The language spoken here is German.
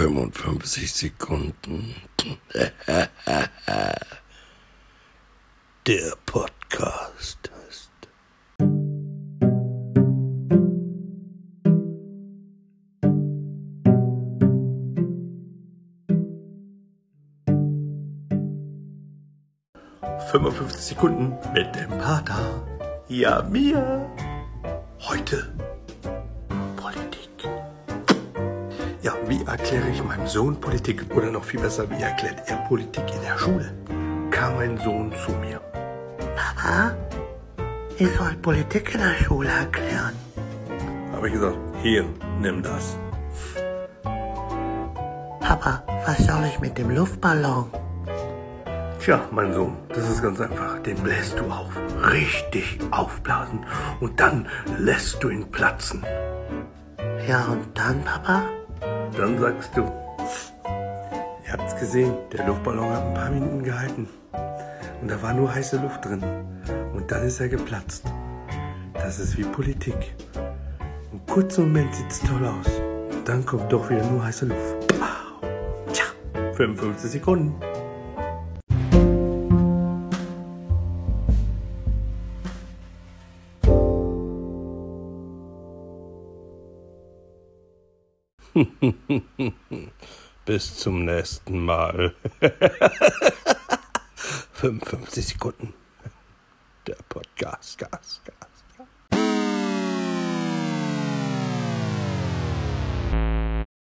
55 Sekunden. Der Podcast. »55 Sekunden mit dem Pater. Ja, mir. Heute Ja, wie erkläre ich meinem Sohn Politik? Oder noch viel besser, wie erklärt er Politik in der Schule? Kam mein Sohn zu mir. Papa, ich soll Politik in der Schule erklären. Habe ich gesagt, hier, nimm das. Papa, was soll ich mit dem Luftballon? Tja, mein Sohn, das ist ganz einfach. Den bläst du auf. Richtig aufblasen. Und dann lässt du ihn platzen. Ja, und dann, Papa? Dann sagst du, ihr habt's gesehen, der Luftballon hat ein paar Minuten gehalten. Und da war nur heiße Luft drin. Und dann ist er geplatzt. Das ist wie Politik. Im kurzen Moment sieht's toll aus. Und dann kommt doch wieder nur heiße Luft. Wow. Tja, 55 Sekunden. Bis zum nächsten Mal. 55 Sekunden. Der Podcast. Gas, Gas.